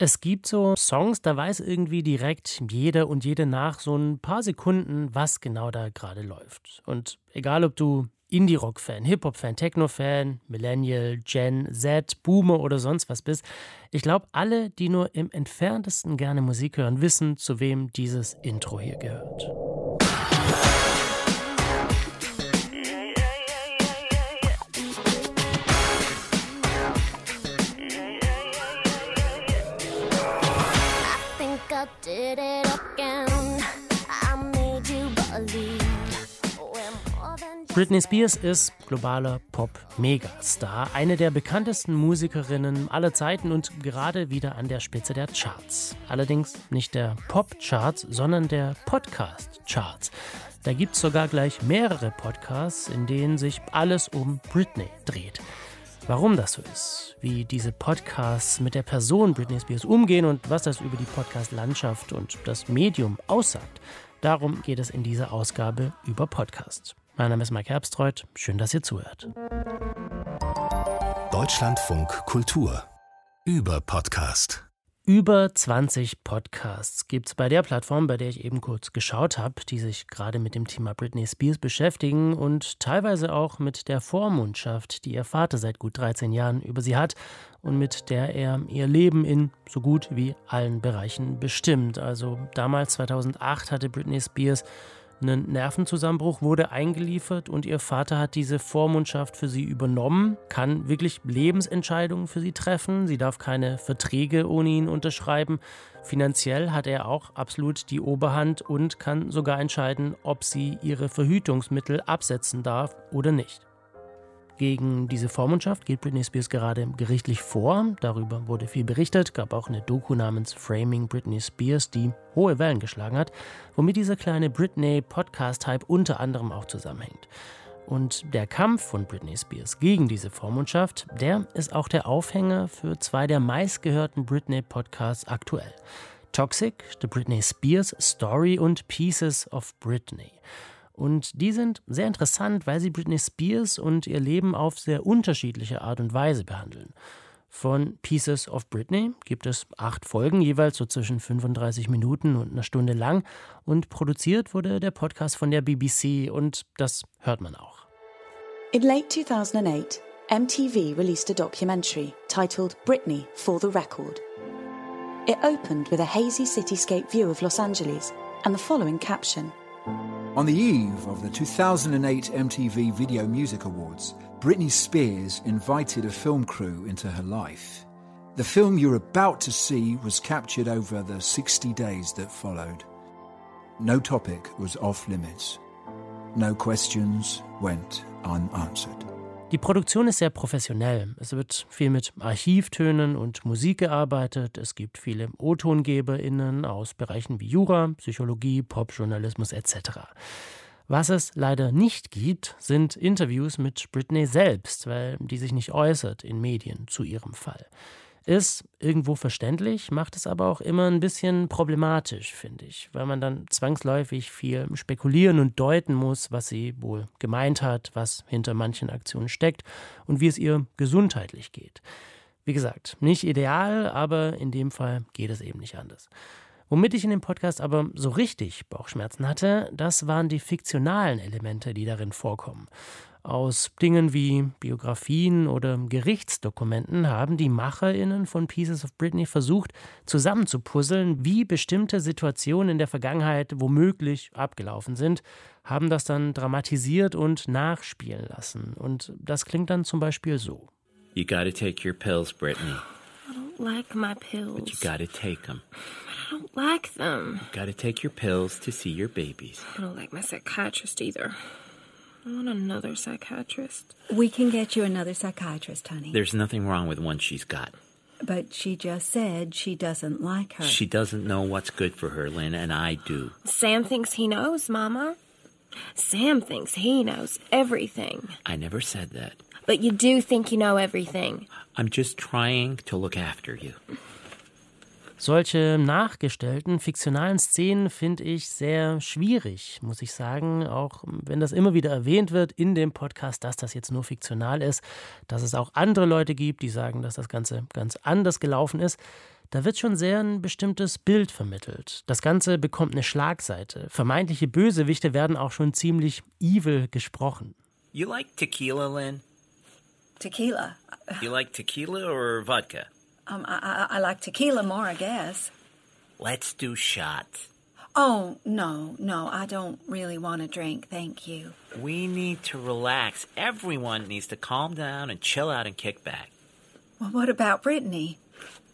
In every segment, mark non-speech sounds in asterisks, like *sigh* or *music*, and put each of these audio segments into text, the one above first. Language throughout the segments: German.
Es gibt so Songs, da weiß irgendwie direkt jeder und jede nach so ein paar Sekunden, was genau da gerade läuft. Und egal, ob du Indie-Rock-Fan, Hip-Hop-Fan, Techno-Fan, Millennial, Gen Z, Boomer oder sonst was bist, ich glaube, alle, die nur im entferntesten gerne Musik hören, wissen, zu wem dieses Intro hier gehört. Britney Spears ist globaler Pop-Megastar, eine der bekanntesten Musikerinnen aller Zeiten und gerade wieder an der Spitze der Charts. Allerdings nicht der Pop-Charts, sondern der Podcast-Charts. Da gibt es sogar gleich mehrere Podcasts, in denen sich alles um Britney dreht. Warum das so ist, wie diese Podcasts mit der Person Britney Spears umgehen und was das über die Podcast-Landschaft und das Medium aussagt, darum geht es in dieser Ausgabe über Podcast. Mein Name ist Mike Herbstreuth. Schön, dass ihr zuhört. Deutschlandfunk Kultur über Podcast. Über 20 Podcasts gibt es bei der Plattform, bei der ich eben kurz geschaut habe, die sich gerade mit dem Thema Britney Spears beschäftigen und teilweise auch mit der Vormundschaft, die ihr Vater seit gut 13 Jahren über sie hat und mit der er ihr Leben in so gut wie allen Bereichen bestimmt. Also damals 2008 hatte Britney Spears ein Nervenzusammenbruch wurde eingeliefert und ihr Vater hat diese Vormundschaft für sie übernommen, kann wirklich Lebensentscheidungen für sie treffen. Sie darf keine Verträge ohne ihn unterschreiben. Finanziell hat er auch absolut die Oberhand und kann sogar entscheiden, ob sie ihre Verhütungsmittel absetzen darf oder nicht. Gegen diese Vormundschaft geht Britney Spears gerade gerichtlich vor. Darüber wurde viel berichtet, gab auch eine Doku namens Framing Britney Spears, die hohe Wellen geschlagen hat, womit dieser kleine Britney-Podcast-Hype unter anderem auch zusammenhängt. Und der Kampf von Britney Spears gegen diese Vormundschaft, der ist auch der Aufhänger für zwei der meistgehörten Britney-Podcasts aktuell. Toxic, The Britney Spears Story und Pieces of Britney. Und die sind sehr interessant, weil sie Britney Spears und ihr Leben auf sehr unterschiedliche Art und Weise behandeln. Von Pieces of Britney gibt es acht Folgen, jeweils so zwischen 35 Minuten und einer Stunde lang. Und produziert wurde der Podcast von der BBC und das hört man auch. In late 2008, MTV released a documentary titled Britney for the Record. It opened with a hazy cityscape view of Los Angeles and the following caption. On the eve of the 2008 MTV Video Music Awards, Britney Spears invited a film crew into her life. The film you're about to see was captured over the 60 days that followed. No topic was off limits. No questions went unanswered. Die Produktion ist sehr professionell. Es wird viel mit Archivtönen und Musik gearbeitet. Es gibt viele O-TongeberInnen aus Bereichen wie Jura, Psychologie, Popjournalismus etc. Was es leider nicht gibt, sind Interviews mit Britney selbst, weil die sich nicht äußert in Medien zu ihrem Fall. Ist irgendwo verständlich, macht es aber auch immer ein bisschen problematisch, finde ich, weil man dann zwangsläufig viel spekulieren und deuten muss, was sie wohl gemeint hat, was hinter manchen Aktionen steckt und wie es ihr gesundheitlich geht. Wie gesagt, nicht ideal, aber in dem Fall geht es eben nicht anders. Womit ich in dem Podcast aber so richtig Bauchschmerzen hatte, das waren die fiktionalen Elemente, die darin vorkommen. Aus Dingen wie Biografien oder Gerichtsdokumenten haben die MacherInnen von Pieces of Britney versucht, zusammenzupuzzeln, wie bestimmte Situationen in der Vergangenheit womöglich abgelaufen sind, haben das dann dramatisiert und nachspielen lassen. Und das klingt dann zum Beispiel so. You gotta take your pills, Brittany. I don't like my pills. But you gotta take them. I don't like them. You gotta take your pills to see your babies. I don't like my psychiatrist either. I want another psychiatrist. We can get you another psychiatrist, honey. There's nothing wrong with one she's got. But she just said she doesn't like her. She doesn't know what's good for her, Lynn, and I do. Sam thinks he knows, Mama. Sam thinks he knows everything. I never said that. But you do think you know everything. I'm just trying to look after you. Solche nachgestellten, fiktionalen Szenen finde ich sehr schwierig, muss ich sagen. Auch wenn das immer wieder erwähnt wird in dem Podcast, dass das jetzt nur fiktional ist, dass es auch andere Leute gibt, die sagen, dass das Ganze ganz anders gelaufen ist. Da wird schon sehr ein bestimmtes Bild vermittelt. Das Ganze bekommt eine Schlagseite. Vermeintliche Bösewichte werden auch schon ziemlich evil gesprochen. You like tequila, Lynn? Tequila. You like tequila or vodka? Um, I, I, I like tequila more, I guess. Let's do shots. Oh, no, no, I don't really want to drink, thank you. We need to relax. Everyone needs to calm down and chill out and kick back. Well, what about Brittany?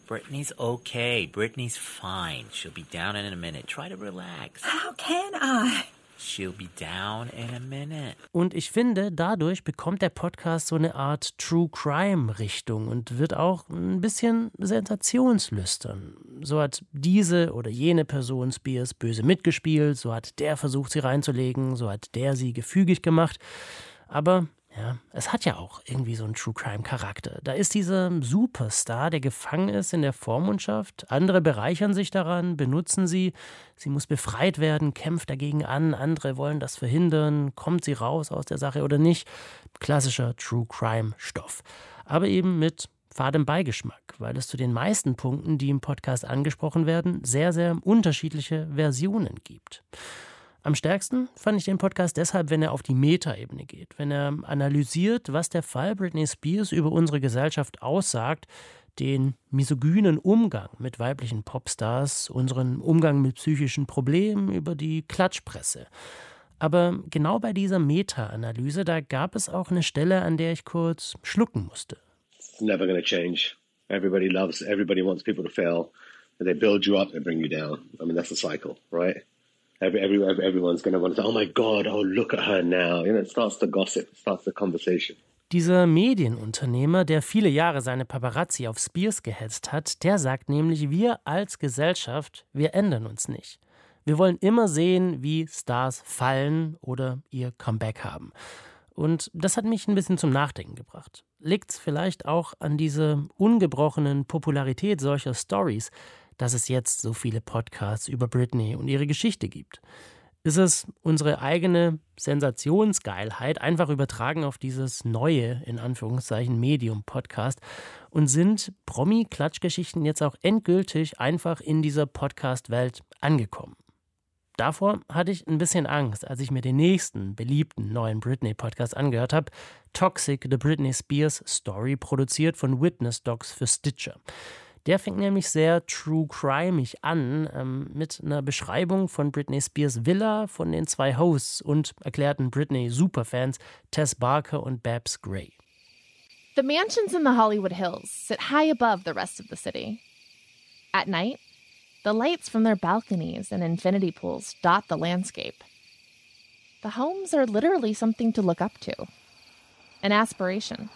Brittany's okay. Brittany's fine. She'll be down in a minute. Try to relax. How can I? She'll be down in a minute. Und ich finde, dadurch bekommt der Podcast so eine Art True Crime Richtung und wird auch ein bisschen sensationslüstern. So hat diese oder jene Person Spears böse mitgespielt, so hat der versucht, sie reinzulegen, so hat der sie gefügig gemacht. Aber ja, es hat ja auch irgendwie so einen True Crime Charakter. Da ist dieser Superstar, der gefangen ist in der Vormundschaft. Andere bereichern sich daran, benutzen sie. Sie muss befreit werden, kämpft dagegen an. Andere wollen das verhindern. Kommt sie raus aus der Sache oder nicht? Klassischer True Crime Stoff. Aber eben mit fadem Beigeschmack, weil es zu den meisten Punkten, die im Podcast angesprochen werden, sehr, sehr unterschiedliche Versionen gibt. Am stärksten fand ich den Podcast deshalb, wenn er auf die Metaebene geht, wenn er analysiert, was der Fall Britney Spears über unsere Gesellschaft aussagt, den misogynen Umgang mit weiblichen Popstars, unseren Umgang mit psychischen Problemen, über die Klatschpresse. Aber genau bei dieser Meta-Analyse, da gab es auch eine Stelle, an der ich kurz schlucken musste. It's never to change. Everybody loves, everybody wants people to fail. They build you up, they bring you down. I mean, that's the cycle, right? Every, every, everyone's going want to say, oh my God, oh, look at her now. You know, it starts the gossip, it starts the conversation. Dieser Medienunternehmer, der viele Jahre seine Paparazzi auf Spears gehetzt hat, der sagt nämlich, wir als Gesellschaft, wir ändern uns nicht. Wir wollen immer sehen, wie Stars fallen oder ihr Comeback haben. Und das hat mich ein bisschen zum Nachdenken gebracht. Liegt es vielleicht auch an dieser ungebrochenen Popularität solcher Stories, dass es jetzt so viele Podcasts über Britney und ihre Geschichte gibt? Ist es unsere eigene Sensationsgeilheit einfach übertragen auf dieses neue, in Anführungszeichen, Medium-Podcast? Und sind Promi-Klatschgeschichten jetzt auch endgültig einfach in dieser Podcast-Welt angekommen? Davor hatte ich ein bisschen Angst, als ich mir den nächsten beliebten neuen Britney-Podcast angehört habe. Toxic, The Britney Spears Story, produziert von Witness Docs für Stitcher. Der fängt nämlich sehr true crimig an, ähm, mit einer Beschreibung von Britney Spears Villa von den zwei Hosts und erklärten Britney-Superfans Tess Barker und Babs Gray. The mansions in the Hollywood Hills sit high above the rest of the city. At night, the lights from their balconies and infinity pools dot the landscape. The homes are literally something to look up to, an aspiration.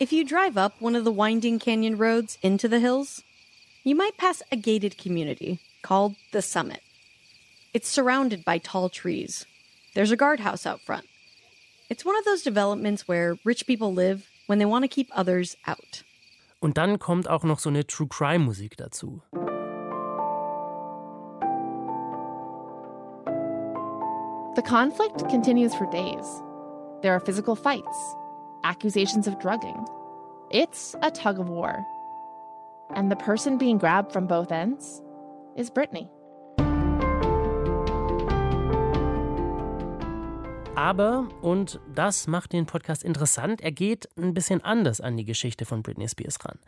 If you drive up one of the winding canyon roads into the hills, you might pass a gated community called the Summit. It's surrounded by tall trees. There's a guardhouse out front. It's one of those developments where rich people live when they want to keep others out. Und dann kommt auch noch so eine True Crime Musik dazu. The conflict continues for days. There are physical fights, accusations of drugging. It's a tug of war. And the person being grabbed from both ends is Brittany. Aber, und das macht den Podcast interessant, er geht ein bisschen anders an die Geschichte von Britney Spears ran.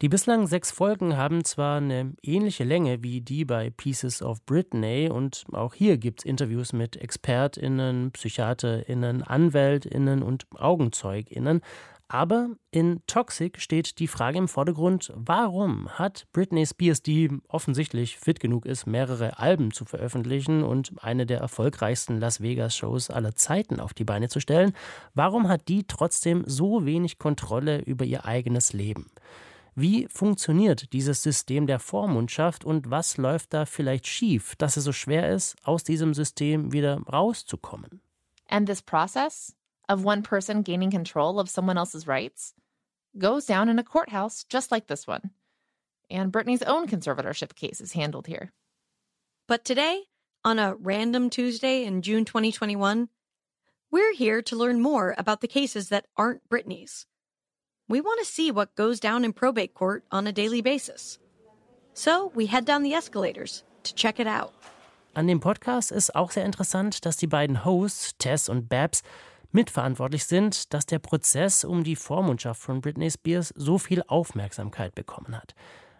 Die bislang sechs Folgen haben zwar eine ähnliche Länge wie die bei Pieces of Britney und auch hier gibt es Interviews mit ExpertInnen, PsychiaterInnen, AnwältInnen und AugenzeugInnen, aber in Toxic steht die Frage im Vordergrund, warum hat Britney Spears, die offensichtlich fit genug ist, mehrere Alben zu veröffentlichen und eine der erfolgreichsten Las Vegas-Shows aller Zeiten auf die Beine zu stellen, warum hat die trotzdem so wenig Kontrolle über ihr eigenes Leben? Wie funktioniert dieses System der Vormundschaft und was läuft da vielleicht schief, dass es so schwer ist, aus diesem System wieder rauszukommen? And this process of one person gaining control of someone else's rights goes down in a courthouse just like this one. And Brittany's own conservatorship case is handled here. But today, on a random Tuesday in June 2021, we're here to learn more about the cases that aren't Brittany's. We want to see what goes down in probate court on a daily basis. So we head down the escalators to check it out. An dem Podcast ist auch sehr interessant, dass die beiden Hosts, Tess und Babs, mitverantwortlich sind, dass der Prozess um die Vormundschaft von Britney Spears so viel Aufmerksamkeit bekommen hat.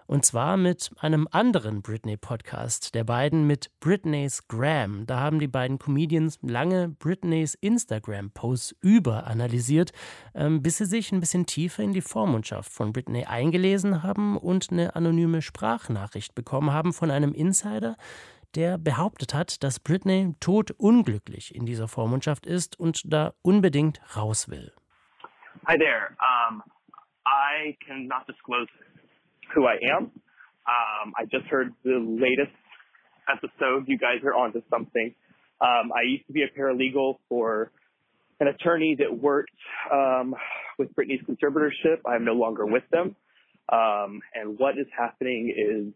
Und zwar mit einem anderen Britney-Podcast, der beiden mit Britney's Gram. Da haben die beiden Comedians lange Britneys Instagram-Posts überanalysiert, ähm, bis sie sich ein bisschen tiefer in die Vormundschaft von Britney eingelesen haben und eine anonyme Sprachnachricht bekommen haben von einem Insider, der behauptet hat, dass Britney todunglücklich in dieser Vormundschaft ist und da unbedingt raus will. Hi there. Um, I cannot disclose who I am. Um, I just heard the latest episode. You guys are onto something. Um, I used to be a paralegal for an attorney that worked um, with Britney's conservatorship. I'm no longer with them. Um, and what is happening is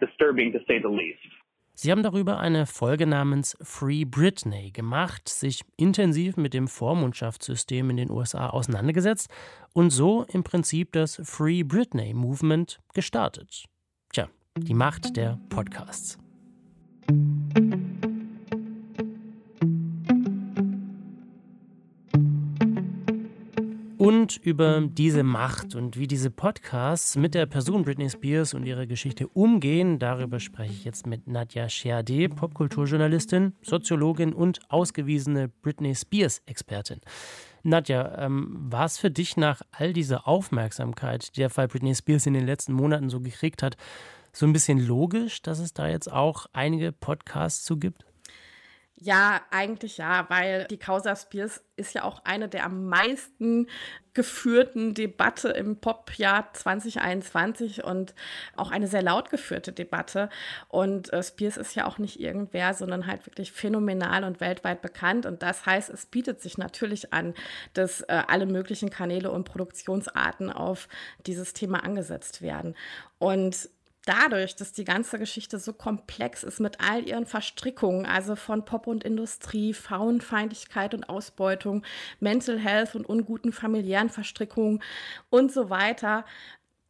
disturbing to say the least. Sie haben darüber eine Folge namens Free Britney gemacht, sich intensiv mit dem Vormundschaftssystem in den USA auseinandergesetzt und so im Prinzip das Free Britney Movement gestartet. Tja, die Macht der Podcasts. Und über diese Macht und wie diese Podcasts mit der Person Britney Spears und ihrer Geschichte umgehen, darüber spreche ich jetzt mit Nadja Sheade, Popkulturjournalistin, Soziologin und ausgewiesene Britney Spears-Expertin. Nadja, ähm, war es für dich nach all dieser Aufmerksamkeit, die der Fall Britney Spears in den letzten Monaten so gekriegt hat, so ein bisschen logisch, dass es da jetzt auch einige Podcasts zu gibt? Ja, eigentlich ja, weil die Causa Spears ist ja auch eine der am meisten geführten Debatte im Popjahr 2021 und auch eine sehr laut geführte Debatte. Und äh, Spears ist ja auch nicht irgendwer, sondern halt wirklich phänomenal und weltweit bekannt. Und das heißt, es bietet sich natürlich an, dass äh, alle möglichen Kanäle und Produktionsarten auf dieses Thema angesetzt werden. Und dadurch, dass die ganze Geschichte so komplex ist mit all ihren Verstrickungen, also von Pop und Industrie, Frauenfeindlichkeit und Ausbeutung, Mental Health und unguten familiären Verstrickungen und so weiter,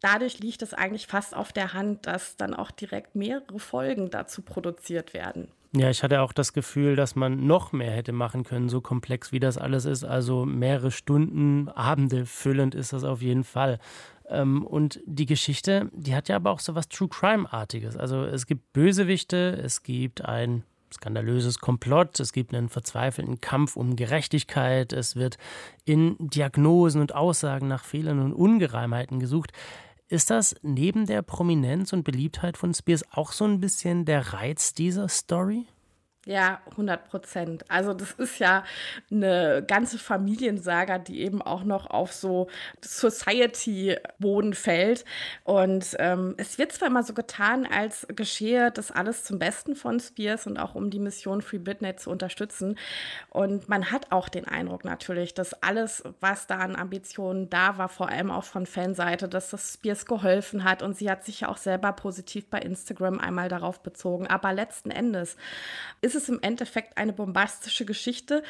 dadurch liegt es eigentlich fast auf der Hand, dass dann auch direkt mehrere Folgen dazu produziert werden. Ja, ich hatte auch das Gefühl, dass man noch mehr hätte machen können, so komplex wie das alles ist. Also mehrere Stunden, Abende füllend ist das auf jeden Fall. Ähm, und die Geschichte, die hat ja aber auch so was True Crime-artiges. Also es gibt Bösewichte, es gibt ein skandalöses Komplott, es gibt einen verzweifelten Kampf um Gerechtigkeit, es wird in Diagnosen und Aussagen nach Fehlern und Ungereimheiten gesucht. Ist das neben der Prominenz und Beliebtheit von Spears auch so ein bisschen der Reiz dieser Story? Ja, 100 Prozent. Also das ist ja eine ganze Familiensaga, die eben auch noch auf so Society-Boden fällt. Und ähm, es wird zwar immer so getan, als geschehe das alles zum Besten von Spears und auch um die Mission Free Britney zu unterstützen. Und man hat auch den Eindruck natürlich, dass alles, was da an Ambitionen da war, vor allem auch von Fanseite, dass das Spears geholfen hat. Und sie hat sich ja auch selber positiv bei Instagram einmal darauf bezogen. Aber letzten Endes ist im Endeffekt eine bombastische Geschichte,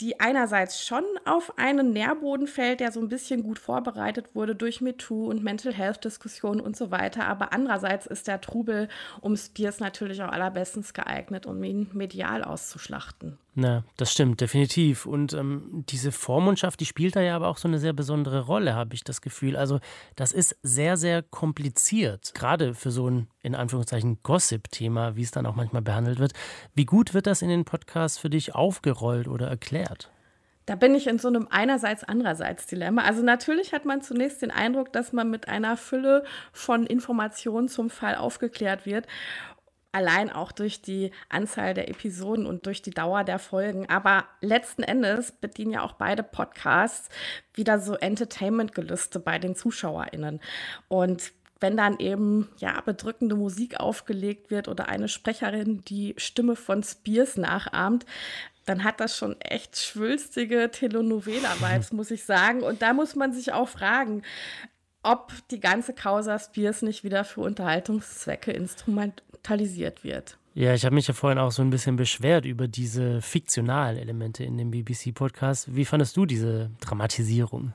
die einerseits schon auf einen Nährboden fällt, der so ein bisschen gut vorbereitet wurde durch MeToo und Mental Health Diskussionen und so weiter. Aber andererseits ist der Trubel um Spears natürlich auch allerbestens geeignet, um ihn medial auszuschlachten. Na, das stimmt, definitiv. Und ähm, diese Vormundschaft, die spielt da ja aber auch so eine sehr besondere Rolle, habe ich das Gefühl. Also, das ist sehr, sehr kompliziert, gerade für so ein, in Anführungszeichen, Gossip-Thema, wie es dann auch manchmal behandelt wird. Wie gut wird das in den Podcasts für dich aufgerollt oder erklärt? Da bin ich in so einem einerseits andererseits Dilemma. Also natürlich hat man zunächst den Eindruck, dass man mit einer Fülle von Informationen zum Fall aufgeklärt wird allein auch durch die Anzahl der Episoden und durch die Dauer der Folgen. Aber letzten Endes bedienen ja auch beide Podcasts wieder so Entertainment-Gelüste bei den ZuschauerInnen. Und wenn dann eben ja bedrückende Musik aufgelegt wird oder eine Sprecherin die Stimme von Spears nachahmt, dann hat das schon echt schwülstige Telenovela-Vibes, muss ich sagen. Und da muss man sich auch fragen, ob die ganze Causa Spears nicht wieder für Unterhaltungszwecke instrument instrumentalisiert wird. Ja, ich habe mich ja vorhin auch so ein bisschen beschwert über diese fiktionalen Elemente in dem BBC-Podcast. Wie fandest du diese Dramatisierung?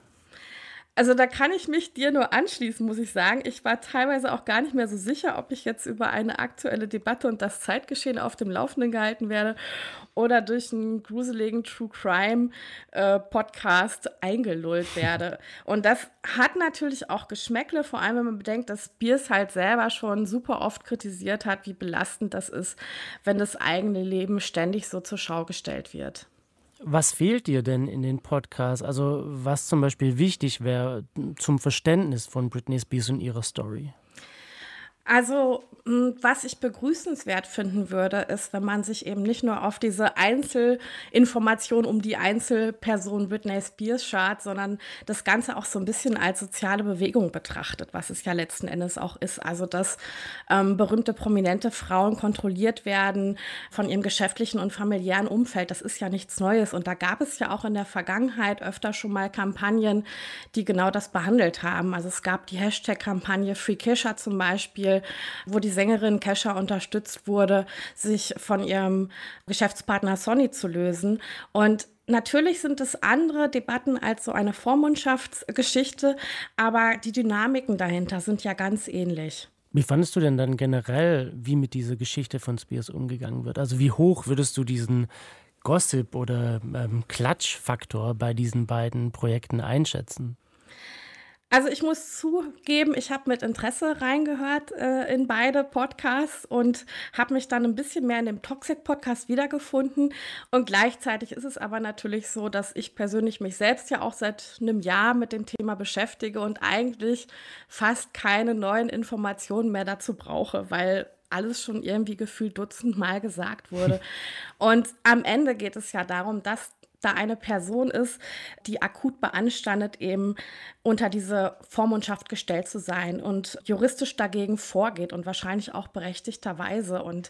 Also da kann ich mich dir nur anschließen, muss ich sagen. Ich war teilweise auch gar nicht mehr so sicher, ob ich jetzt über eine aktuelle Debatte und das Zeitgeschehen auf dem Laufenden gehalten werde oder durch einen gruseligen True Crime äh, Podcast eingelullt werde. Und das hat natürlich auch Geschmäckle, vor allem wenn man bedenkt, dass Biers halt selber schon super oft kritisiert hat, wie belastend das ist, wenn das eigene Leben ständig so zur Schau gestellt wird. Was fehlt dir denn in den Podcasts? Also was zum Beispiel wichtig wäre zum Verständnis von Britney Spears und ihrer Story? Also, was ich begrüßenswert finden würde, ist, wenn man sich eben nicht nur auf diese Einzelinformation um die Einzelperson Britney Spears schaut, sondern das Ganze auch so ein bisschen als soziale Bewegung betrachtet, was es ja letzten Endes auch ist. Also, dass ähm, berühmte, prominente Frauen kontrolliert werden von ihrem geschäftlichen und familiären Umfeld, das ist ja nichts Neues. Und da gab es ja auch in der Vergangenheit öfter schon mal Kampagnen, die genau das behandelt haben. Also, es gab die Hashtag-Kampagne Free Kisha zum Beispiel wo die Sängerin Kesha unterstützt wurde, sich von ihrem Geschäftspartner Sonny zu lösen. Und Natürlich sind es andere Debatten als so eine Vormundschaftsgeschichte, aber die Dynamiken dahinter sind ja ganz ähnlich. Wie fandest du denn dann generell, wie mit dieser Geschichte von Spears umgegangen wird? Also wie hoch würdest du diesen Gossip oder ähm, Klatschfaktor bei diesen beiden Projekten einschätzen? Also ich muss zugeben, ich habe mit Interesse reingehört äh, in beide Podcasts und habe mich dann ein bisschen mehr in dem Toxic-Podcast wiedergefunden. Und gleichzeitig ist es aber natürlich so, dass ich persönlich mich selbst ja auch seit einem Jahr mit dem Thema beschäftige und eigentlich fast keine neuen Informationen mehr dazu brauche, weil alles schon irgendwie gefühlt dutzendmal gesagt wurde. *laughs* Und am Ende geht es ja darum, dass da eine Person ist, die akut beanstandet, eben unter diese Vormundschaft gestellt zu sein und juristisch dagegen vorgeht und wahrscheinlich auch berechtigterweise. Und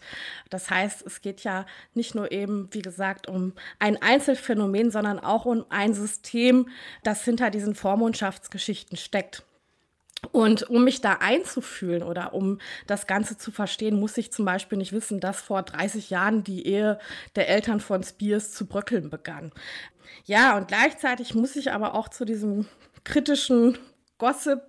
das heißt, es geht ja nicht nur eben, wie gesagt, um ein Einzelfenomen, sondern auch um ein System, das hinter diesen Vormundschaftsgeschichten steckt. Und um mich da einzufühlen oder um das Ganze zu verstehen, muss ich zum Beispiel nicht wissen, dass vor 30 Jahren die Ehe der Eltern von Spears zu bröckeln begann. Ja, und gleichzeitig muss ich aber auch zu diesem kritischen Gossip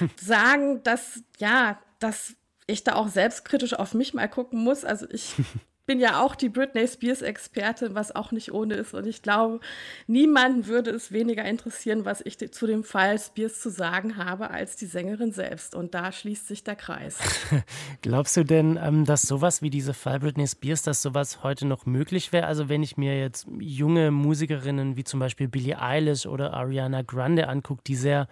*laughs* sagen, dass, ja, dass ich da auch selbstkritisch auf mich mal gucken muss. Also ich *laughs* bin ja auch die Britney Spears Expertin, was auch nicht ohne ist. Und ich glaube, niemanden würde es weniger interessieren, was ich zu dem Fall Spears zu sagen habe, als die Sängerin selbst. Und da schließt sich der Kreis. *laughs* Glaubst du denn, ähm, dass sowas wie diese Fall Britney Spears, dass sowas heute noch möglich wäre? Also wenn ich mir jetzt junge Musikerinnen wie zum Beispiel Billie Eilish oder Ariana Grande angucke, die sehr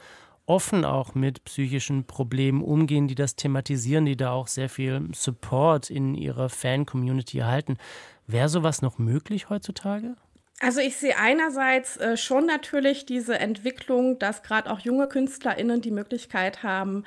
offen auch mit psychischen Problemen umgehen, die das thematisieren, die da auch sehr viel Support in ihrer Fan-Community erhalten. Wäre sowas noch möglich heutzutage? Also ich sehe einerseits äh, schon natürlich diese Entwicklung, dass gerade auch junge KünstlerInnen die Möglichkeit haben,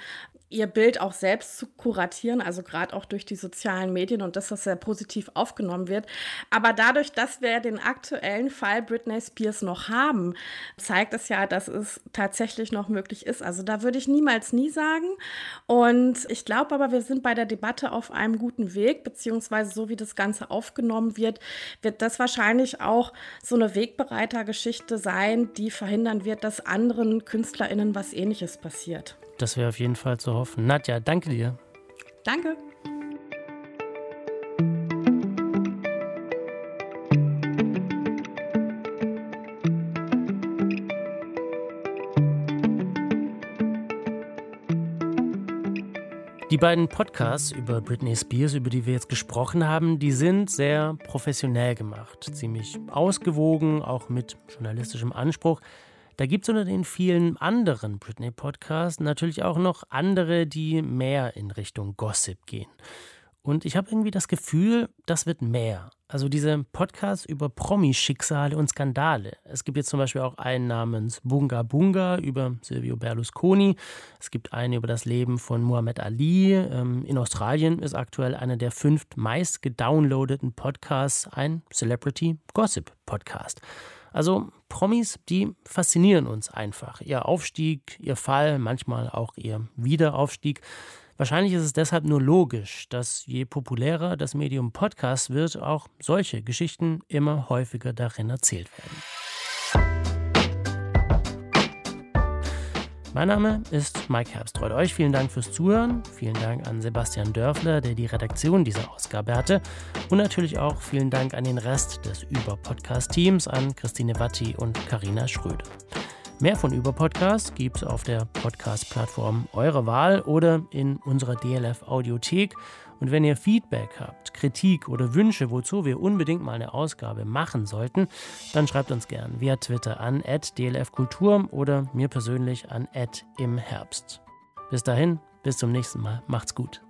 ihr Bild auch selbst zu kuratieren, also gerade auch durch die sozialen Medien und dass das sehr positiv aufgenommen wird. Aber dadurch, dass wir den aktuellen Fall Britney Spears noch haben, zeigt es ja, dass es tatsächlich noch möglich ist. Also da würde ich niemals nie sagen. Und ich glaube aber, wir sind bei der Debatte auf einem guten Weg, beziehungsweise so wie das Ganze aufgenommen wird, wird das wahrscheinlich auch so eine Wegbereitergeschichte sein, die verhindern wird, dass anderen KünstlerInnen was ähnliches passiert. Das wäre auf jeden Fall zu hoffen. Nadja, danke dir. Danke. Die beiden Podcasts über Britney Spears, über die wir jetzt gesprochen haben, die sind sehr professionell gemacht, ziemlich ausgewogen, auch mit journalistischem Anspruch. Da gibt es unter den vielen anderen Britney-Podcasts natürlich auch noch andere, die mehr in Richtung Gossip gehen. Und ich habe irgendwie das Gefühl, das wird mehr. Also diese Podcasts über Promi-Schicksale und Skandale. Es gibt jetzt zum Beispiel auch einen namens Bunga Bunga über Silvio Berlusconi. Es gibt einen über das Leben von Muhammad Ali. Ähm, in Australien ist aktuell einer der fünf meist gedownloadeten Podcasts ein Celebrity Gossip Podcast. Also Promis, die faszinieren uns einfach. Ihr Aufstieg, ihr Fall, manchmal auch ihr Wiederaufstieg. Wahrscheinlich ist es deshalb nur logisch, dass je populärer das Medium Podcast wird, auch solche Geschichten immer häufiger darin erzählt werden. Mein Name ist Mike Herbstreuth. Euch vielen Dank fürs Zuhören. Vielen Dank an Sebastian Dörfler, der die Redaktion dieser Ausgabe hatte. Und natürlich auch vielen Dank an den Rest des Über-Podcast-Teams, an Christine Watti und Karina Schröder. Mehr von Über-Podcast gibt es auf der Podcast-Plattform eurer Wahl oder in unserer DLF-Audiothek. Und wenn ihr Feedback habt, Kritik oder Wünsche, wozu wir unbedingt mal eine Ausgabe machen sollten, dann schreibt uns gern via Twitter an dlfkultur oder mir persönlich an im Herbst. Bis dahin, bis zum nächsten Mal. Macht's gut.